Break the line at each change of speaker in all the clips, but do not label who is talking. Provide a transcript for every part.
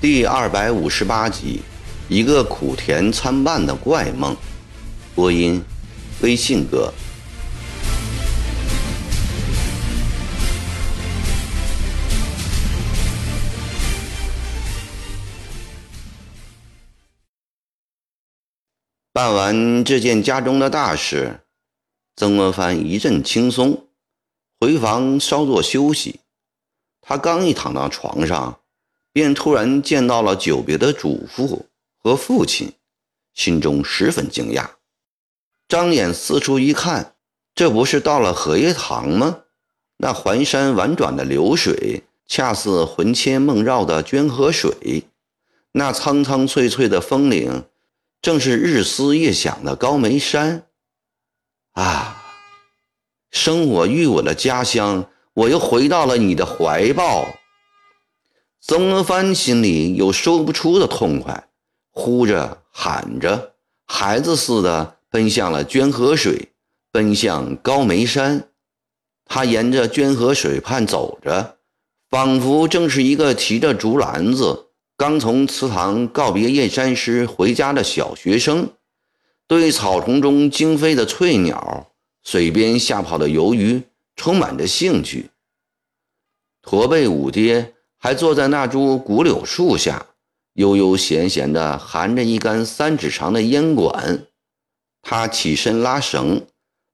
第二百五十八集，一个苦甜参半的怪梦。播音：微信哥。办完这件家中的大事，曾国藩一阵轻松，回房稍作休息。他刚一躺到床上。便突然见到了久别的祖父和父亲，心中十分惊讶，张眼四处一看，这不是到了荷叶塘吗？那环山婉转的流水，恰似魂牵梦绕的娟河水；那苍苍翠翠的峰岭，正是日思夜想的高眉山。啊，生我育我的家乡，我又回到了你的怀抱。曾国藩心里有说不出的痛快，呼着喊着，孩子似的奔向了捐河水，奔向高眉山。他沿着捐河水畔走着，仿佛正是一个提着竹篮子，刚从祠堂告别燕山师回家的小学生，对草丛中惊飞的翠鸟、水边吓跑的游鱼充满着兴趣。驼背五爹。还坐在那株古柳树下，悠悠闲闲地含着一根三指长的烟管。他起身拉绳，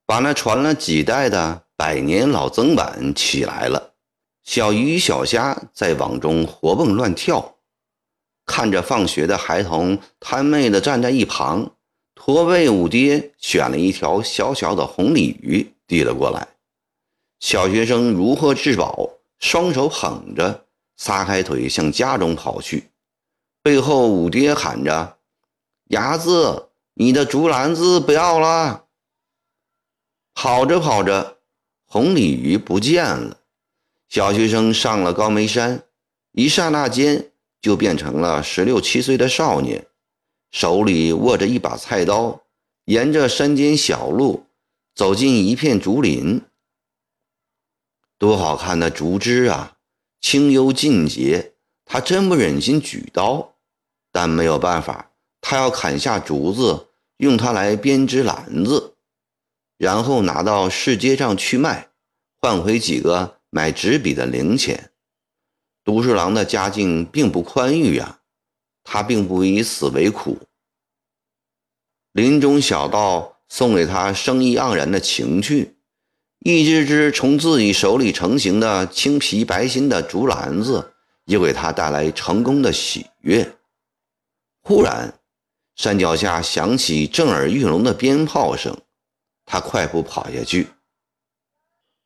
把那传了几代的百年老砧板起来了。小鱼小虾在网中活蹦乱跳，看着放学的孩童贪媚地站在一旁。驼背五爹选了一条小小的红鲤鱼递了过来，小学生如获至宝，双手捧着。撒开腿向家中跑去，背后五爹喊着：“伢子，你的竹篮子不要了！”跑着跑着，红鲤鱼不见了。小学生上了高眉山，一刹那间就变成了十六七岁的少年，手里握着一把菜刀，沿着山间小路走进一片竹林。多好看的竹枝啊！清幽尽洁，他真不忍心举刀，但没有办法，他要砍下竹子，用它来编织篮子，然后拿到市街上去卖，换回几个买纸笔的零钱。读书郎的家境并不宽裕呀，他并不以此为苦。林中小道送给他生意盎然的情趣。一只只从自己手里成型的青皮白心的竹篮子，又给他带来成功的喜悦。忽然，山脚下响起震耳欲聋的鞭炮声，他快步跑下去。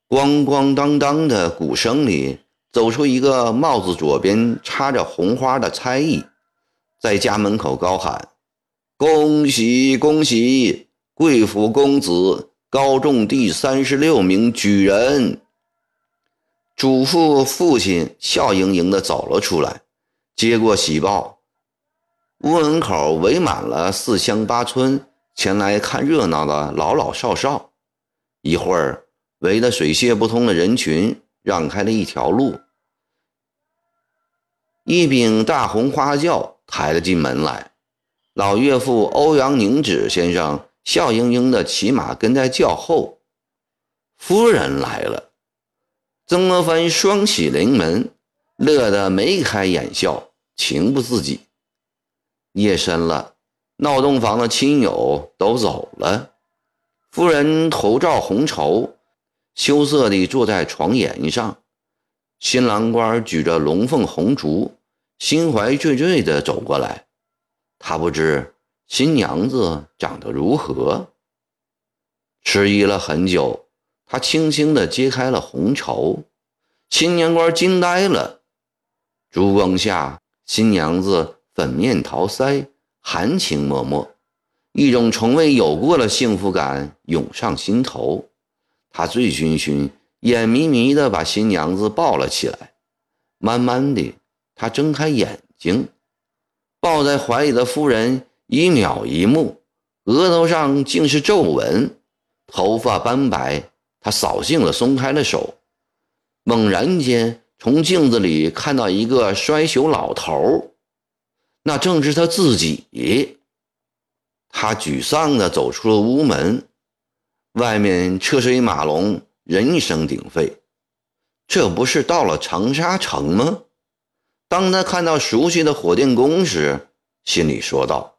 咣咣当当的鼓声里，走出一个帽子左边插着红花的差役，在家门口高喊：“恭喜恭喜，贵府公子！”高中第三十六名举人，祖父父亲笑盈盈地走了出来，接过喜报。屋门口围满了四乡八村前来看热闹的老老少少。一会儿，围得水泄不通的人群让开了一条路，一柄大红花轿抬了进门来。老岳父欧阳宁子先生。笑盈盈的骑马跟在轿后，夫人来了。曾国藩双喜临门，乐得眉开眼笑，情不自禁。夜深了，闹洞房的亲友都走了。夫人头罩红绸，羞涩地坐在床沿上。新郎官举着龙凤红烛，心怀惴惴地走过来。他不知。新娘子长得如何？迟疑了很久，他轻轻地揭开了红绸，新娘官惊呆了。烛光下，新娘子粉面桃腮，含情脉脉，一种从未有过的幸福感涌上心头。他醉醺醺、眼迷迷地把新娘子抱了起来。慢慢的，他睁开眼睛，抱在怀里的夫人。一秒一目，额头上竟是皱纹，头发斑白。他扫兴了，松开了手。猛然间，从镜子里看到一个衰朽老头，那正是他自己。他沮丧地走出了屋门，外面车水马龙，人声鼎沸。这不是到了长沙城吗？当他看到熟悉的火电工时，心里说道：“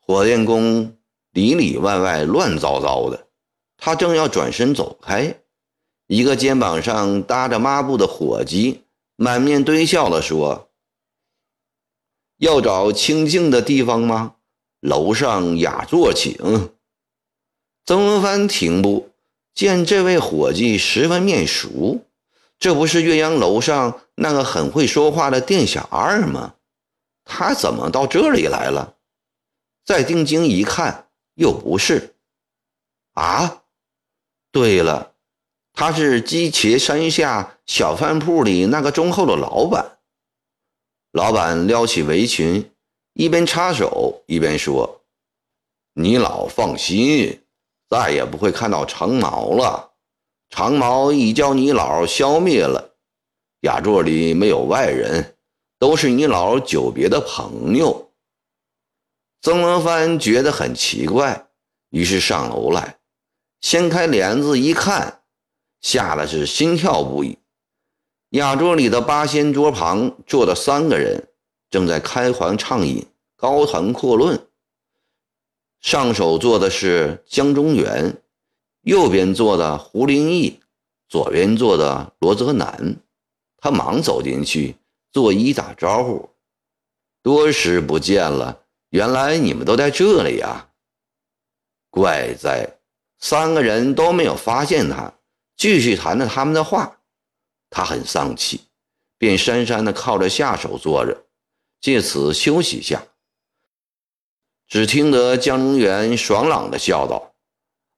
火电工里里外外乱糟糟的。”他正要转身走开，一个肩膀上搭着抹布的伙计满面堆笑地说：“要找清静的地方吗？楼上雅座请。”曾国藩停步，见这位伙计十分面熟，这不是岳阳楼上那个很会说话的店小二吗？他怎么到这里来了？再定睛一看，又不是。啊！对了，他是鸡茄山下小饭铺里那个忠厚的老板。老板撩起围裙，一边插手一边说：“你老放心，再也不会看到长毛了。长毛已将你老消灭了。雅座里没有外人，都是你老久别的朋友。”曾国藩觉得很奇怪，于是上楼来。掀开帘子一看，吓得是心跳不已。雅座里的八仙桌旁坐着三个人，正在开怀畅饮、高谈阔论。上手坐的是江中元，右边坐的胡林翼，左边坐的罗泽南。他忙走进去，作揖打招呼：“多时不见了，原来你们都在这里呀！怪哉！”三个人都没有发现他，继续谈着他们的话。他很丧气，便姗姗地靠着下手坐着，借此休息下。只听得江中元爽朗的笑道：“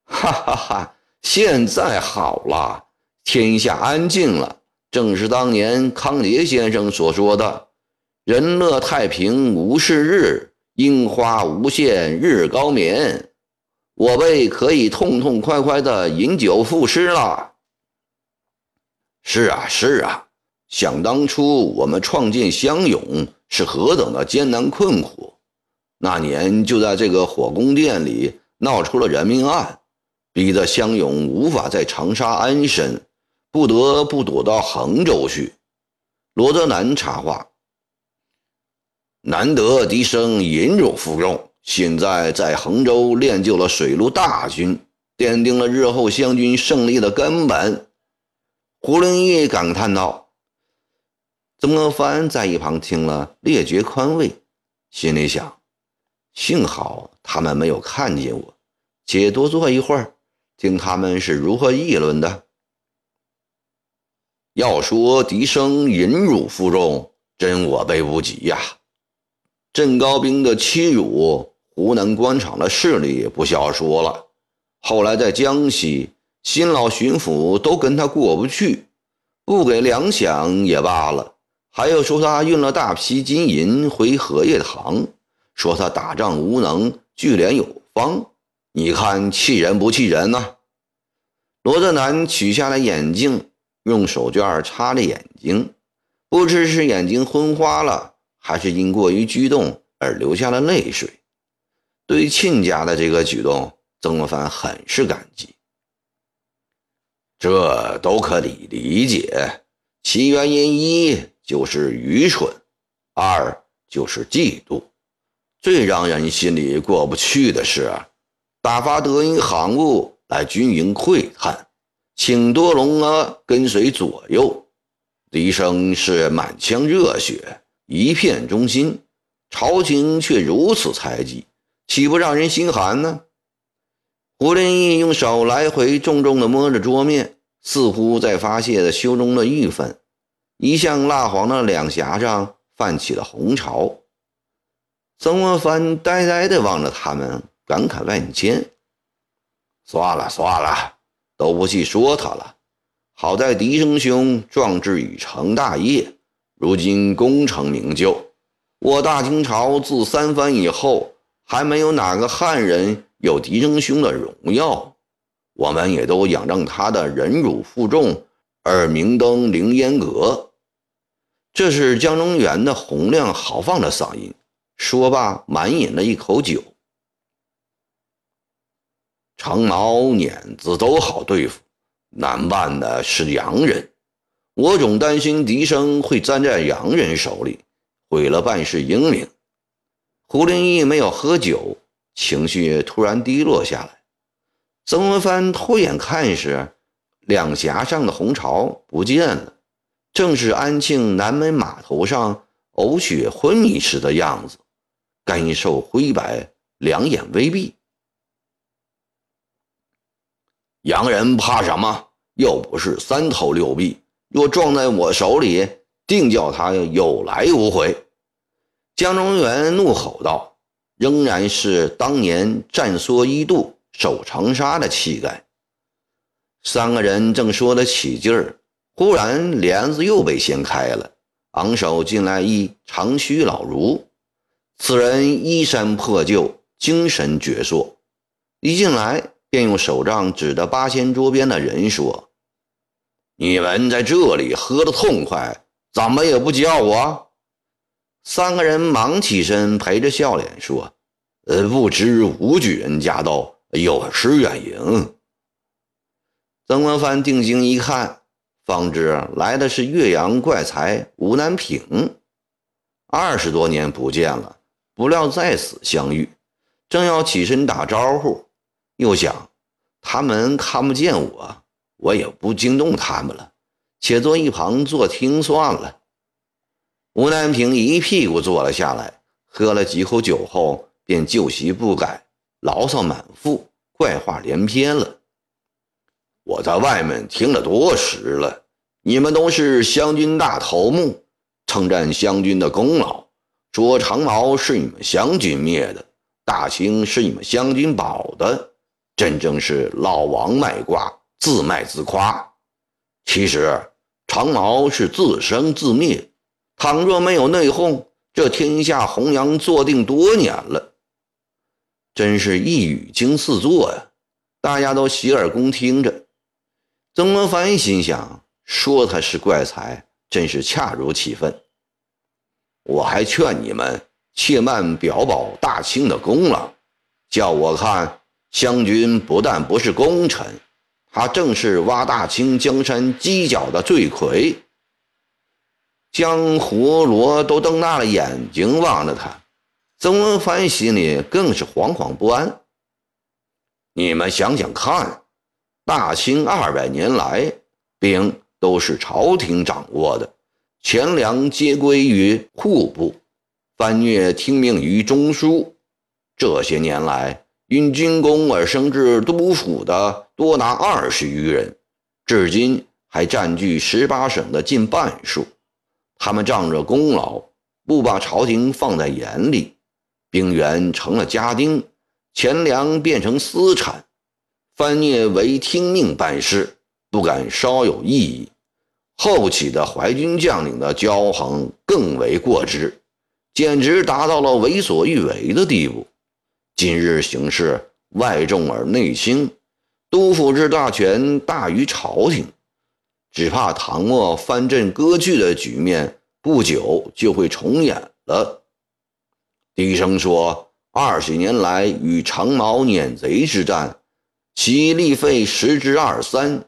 哈哈哈，现在好了，天下安静了，正是当年康节先生所说的‘人乐太平无事日，樱花无限日高眠’。”我辈可以痛痛快快的饮酒赋诗了。是啊，是啊，想当初我们创建湘勇是何等的艰难困苦，那年就在这个火宫殿里闹出了人命案，逼得湘勇无法在长沙安身，不得不躲到衡州去。罗德南插话：“难得笛声引辱负重。”现在在衡州练就了水陆大军，奠定了日后湘军胜利的根本。胡林翼感叹道。曾国藩在一旁听了，略觉宽慰，心里想：幸好他们没有看见我，且多坐一会儿，听他们是如何议论的。要说笛声引辱负重，真我辈不及呀。镇高兵的欺辱。湖南官场的势力不消说了，后来在江西，新老巡抚都跟他过不去，不给粮饷也罢了，还要说他运了大批金银回荷叶塘，说他打仗无能，聚敛有方。你看气人不气人呢？罗德南取下了眼镜，用手绢擦着眼睛，不知是眼睛昏花了，还是因过于激动而流下了泪水。对亲家的这个举动，曾国藩很是感激。这都可以理解，其原因一就是愚蠢，二就是嫉妒。最让人心里过不去的是，打发德音行务来军营窥探，请多隆啊跟随左右。笛声是满腔热血，一片忠心，朝廷却如此猜忌。岂不让人心寒呢？胡林翼用手来回重重地摸着桌面，似乎在发泄着胸中的郁愤。一向蜡黄的两颊上泛起了红潮。曾国藩呆呆地望着他们，感慨万千。算了算了，都不去说他了。好在笛声兄壮志已成大业，如今功成名就。我大清朝自三藩以后。还没有哪个汉人有狄仁兄的荣耀。我们也都仰仗他的忍辱负重而明登凌烟阁。这是江中元的洪亮豪放的嗓音。说罢，满饮了一口酒。长毛碾子都好对付，难办的是洋人。我总担心笛声会粘在洋人手里，毁了办事英名。胡林翼没有喝酒，情绪突然低落下来。曾文藩偷眼看时，两颊上的红潮不见了，正是安庆南门码头上呕血昏迷时的样子。干瘦灰白，两眼微闭。洋人怕什么？又不是三头六臂，若撞在我手里，定叫他有来无回。江中元怒吼道：“仍然是当年战缩一度、守长沙的气概。”三个人正说得起劲儿，忽然帘子又被掀开了，昂首进来一长须老儒。此人衣衫破旧，精神矍铄。一进来便用手杖指着八仙桌边的人说：“你们在这里喝得痛快，怎么也不叫我？”三个人忙起身，陪着笑脸说：“呃，不知吴举人驾到，有失远迎。”曾国藩定睛一看，方知来的是岳阳怪才吴南平。二十多年不见了。不料再次相遇，正要起身打招呼，又想他们看不见我，我也不惊动他们了，且坐一旁坐听算了。吴南平一屁股坐了下来，喝了几口酒后，便旧习不改，牢骚满腹，怪话连篇了。我在外面听了多时了，你们都是湘军大头目，称赞湘军的功劳。说长毛是你们湘军灭的，大清是你们湘军保的，真正是老王卖瓜，自卖自夸。其实长毛是自生自灭，倘若没有内讧，这天下弘扬坐定多年了。真是一语惊四座呀！大家都洗耳恭听着。曾国藩心想：说他是怪才，真是恰如其分。我还劝你们切慢表保大清的功劳，叫我看湘军不但不是功臣，他正是挖大清江山犄角的罪魁。江湖罗都瞪大了眼睛望着他，曾文藩心里更是惶惶不安。你们想想看，大清二百年来，兵都是朝廷掌握的。钱粮皆归于户部，番禺听命于中书。这些年来，因军功而升至督府的多达二十余人，至今还占据十八省的近半数。他们仗着功劳，不把朝廷放在眼里，兵员成了家丁，钱粮变成私产，番禺唯听命办事，不敢稍有异议。后起的淮军将领的骄横更为过之，简直达到了为所欲为的地步。今日形势外重而内轻，督府之大权大于朝廷，只怕唐末藩镇割据的局面不久就会重演了。低声说：“二十年来与长毛撵贼之战，其力费十之二三；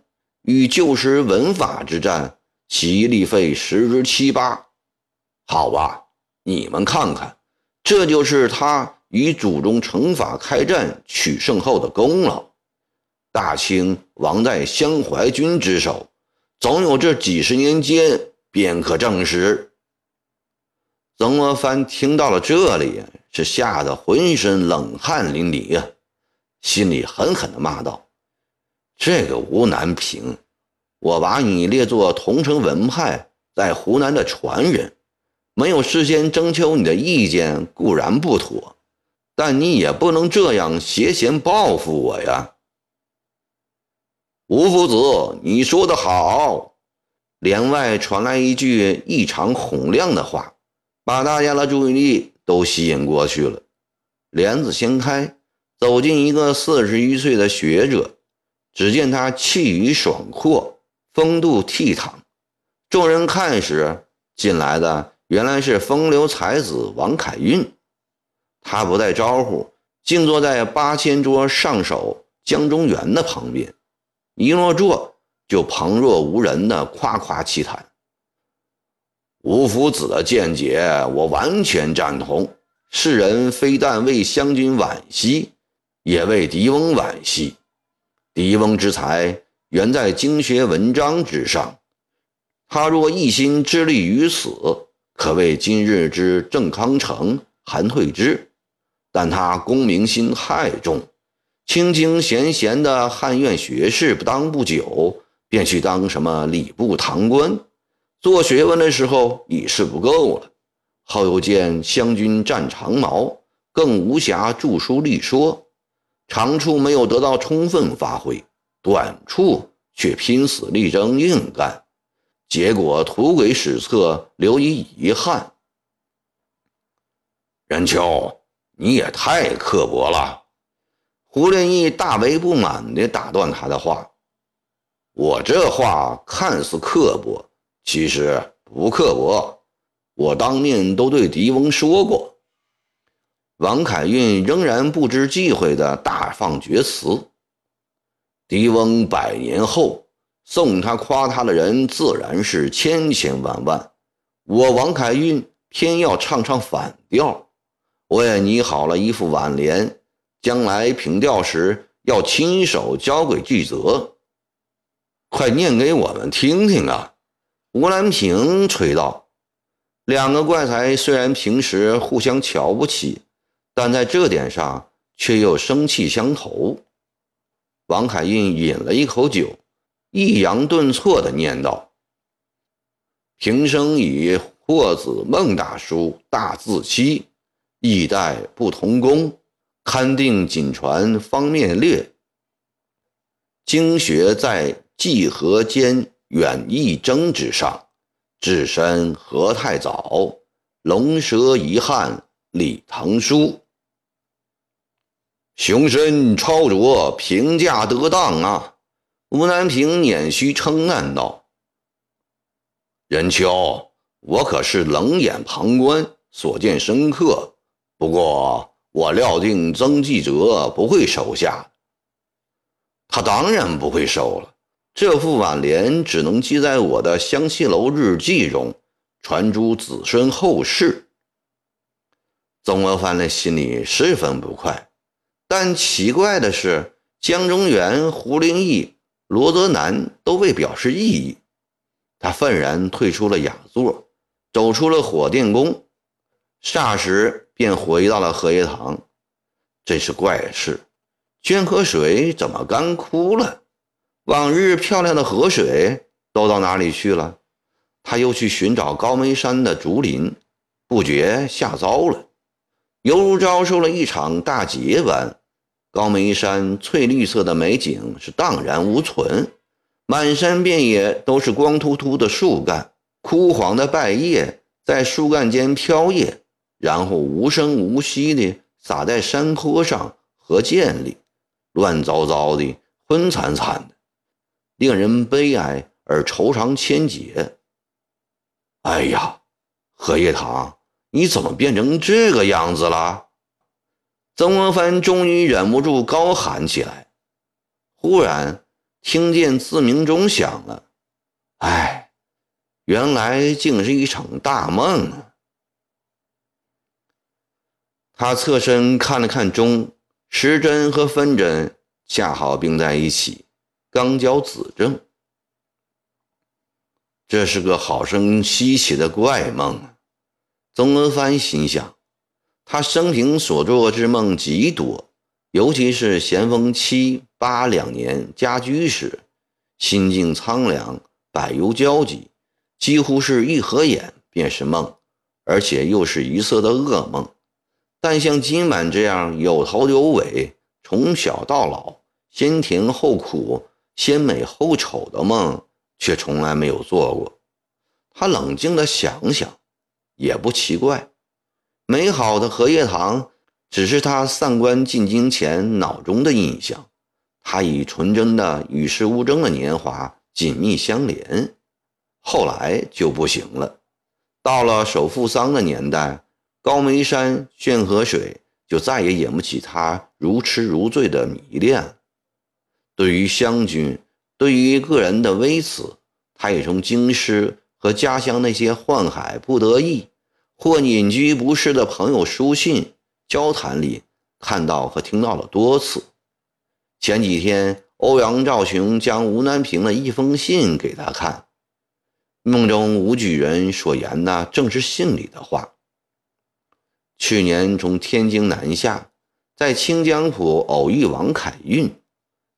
与旧时文法之战。”其力费十之七八，好吧，你们看看，这就是他与祖宗成法开战取胜后的功劳。大清亡在湘淮军之手，总有这几十年间便可证实。曾国藩听到了这里，是吓得浑身冷汗淋漓呀，心里狠狠地骂道：“这个吴南平！”我把你列作桐城文派在湖南的传人，没有事先征求你的意见固然不妥，但你也不能这样挟嫌报复我呀。吴夫子，你说的好。帘外传来一句异常洪亮的话，把大家的注意力都吸引过去了。帘子掀开，走进一个四十余岁的学者。只见他气宇爽阔，风度倜傥。众人看时，进来的原来是风流才子王凯运。他不带招呼，静坐在八千桌上首江中原的旁边，一落座就旁若无人的夸夸其谈。吴夫子的见解，我完全赞同。世人非但为湘军惋惜，也为狄翁惋惜。狄翁之才，原在经学文章之上。他若一心致力于此，可谓今日之郑康成、韩退之。但他功名心太重，清清闲闲的汉院学士，不当不久，便去当什么礼部堂官，做学问的时候已是不够了。后又见湘军战长矛，更无暇著书立说，长处没有得到充分发挥，短处却拼死力争硬干，结果图给史册留以遗憾。任秋，你也太刻薄了！胡连义大为不满地打断他的话：“我这话看似刻薄，其实不刻薄。”我当面都对狄翁说过，王凯运仍然不知忌讳的大放厥词。狄翁百年后送他夸他的人自然是千千万万，我王凯运偏要唱唱反调。我也拟好了一副挽联，将来评调时要亲手交给巨泽，快念给我们听听啊！吴兰平吹道。两个怪才虽然平时互相瞧不起，但在这点上却又生气相投。王凯运饮了一口酒，抑扬顿挫地念道：“平生以霍子孟大叔大字期，一代不同工，勘定仅传方面略。经学在计和间远义争之上。”置身何太早，龙蛇遗憾李唐书。雄身超卓，评价得当啊！吴南平捻须称赞道：“任秋，我可是冷眼旁观，所见深刻。不过我料定曾纪泽不会收下，他当然不会收了。”这副挽联只能记在我的香榭楼日记中，传诸子孙后世。曾国藩的心里十分不快，但奇怪的是，江中源、胡灵义、罗泽南都未表示异议。他愤然退出了雅座，走出了火电宫，霎时便回到了荷叶塘。真是怪事，捐河水怎么干枯了？往日漂亮的河水都到哪里去了？他又去寻找高眉山的竹林，不觉吓糟了，犹如遭受了一场大劫般。高眉山翠绿色的美景是荡然无存，满山遍野都是光秃秃的树干，枯黄的败叶在树干间飘曳，然后无声无息地洒在山坡上和涧里，乱糟糟的，昏惨惨的。令人悲哀而惆怅千结。哎呀，荷叶塘，你怎么变成这个样子了？曾国藩终于忍不住高喊起来。忽然听见自鸣钟响了。哎，原来竟是一场大梦啊！他侧身看了看钟，时针和分针恰好并在一起。刚交子正，这是个好生稀奇的怪梦啊！曾国藩心想，他生平所做之梦极多，尤其是咸丰七八两年家居时，心境苍凉，百忧交集，几乎是一合眼便是梦，而且又是一色的噩梦。但像今晚这样有头有尾，从小到老，先甜后苦。先美后丑的梦，却从来没有做过。他冷静地想想，也不奇怪。美好的荷叶塘，只是他散官进京前脑中的印象。他与纯真的与世无争的年华紧密相连，后来就不行了。到了守父丧的年代，高眉山、炫河水就再也引不起他如痴如醉的迷恋。对于湘军，对于个人的微词，他也从京师和家乡那些宦海不得意或隐居不适的朋友书信交谈里看到和听到了多次。前几天，欧阳兆雄将吴南平的一封信给他看，梦中吴举人所言的正是信里的话。去年从天津南下，在清江浦偶遇王凯运，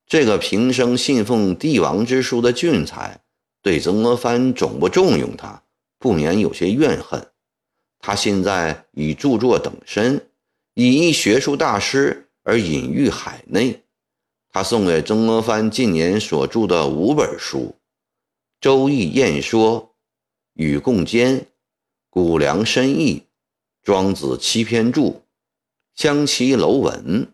这个平生信奉帝王之书的俊才，对曾国藩总不重用他，不免有些怨恨。他现在以著作等身，以一学术大师而隐喻海内。他送给曾国藩近年所著的五本书：《周易演说》《与共坚》《谷梁深意》《庄子七篇注》《湘齐楼文》。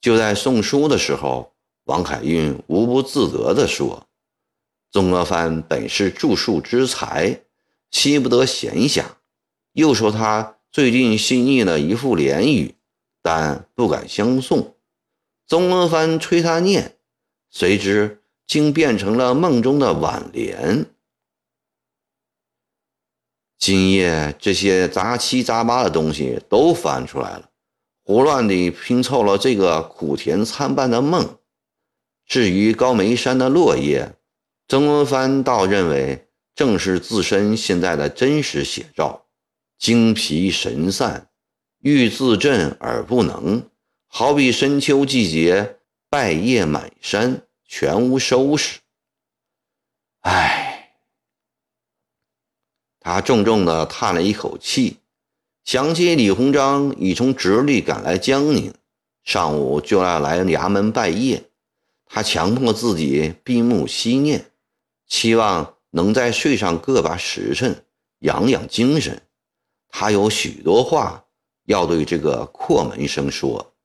就在送书的时候，王凯运无不自得地说：“曾国藩本是著述之才，惜不得闲暇。”又说他最近新译了一副联语，但不敢相送。曾国藩催他念，谁知竟变成了梦中的挽联。今夜这些杂七杂八的东西都翻出来了，胡乱地拼凑了这个苦甜参半的梦。至于高眉山的落叶，曾国藩倒认为正是自身现在的真实写照，精疲神散，欲自振而不能。好比深秋季节，败叶满山，全无收拾。唉，他重重的叹了一口气，想起李鸿章已从直隶赶来江宁，上午就要来衙门拜谒。他强迫自己闭目息念，期望能再睡上个把时辰，养养精神。他有许多话要对这个阔门生说。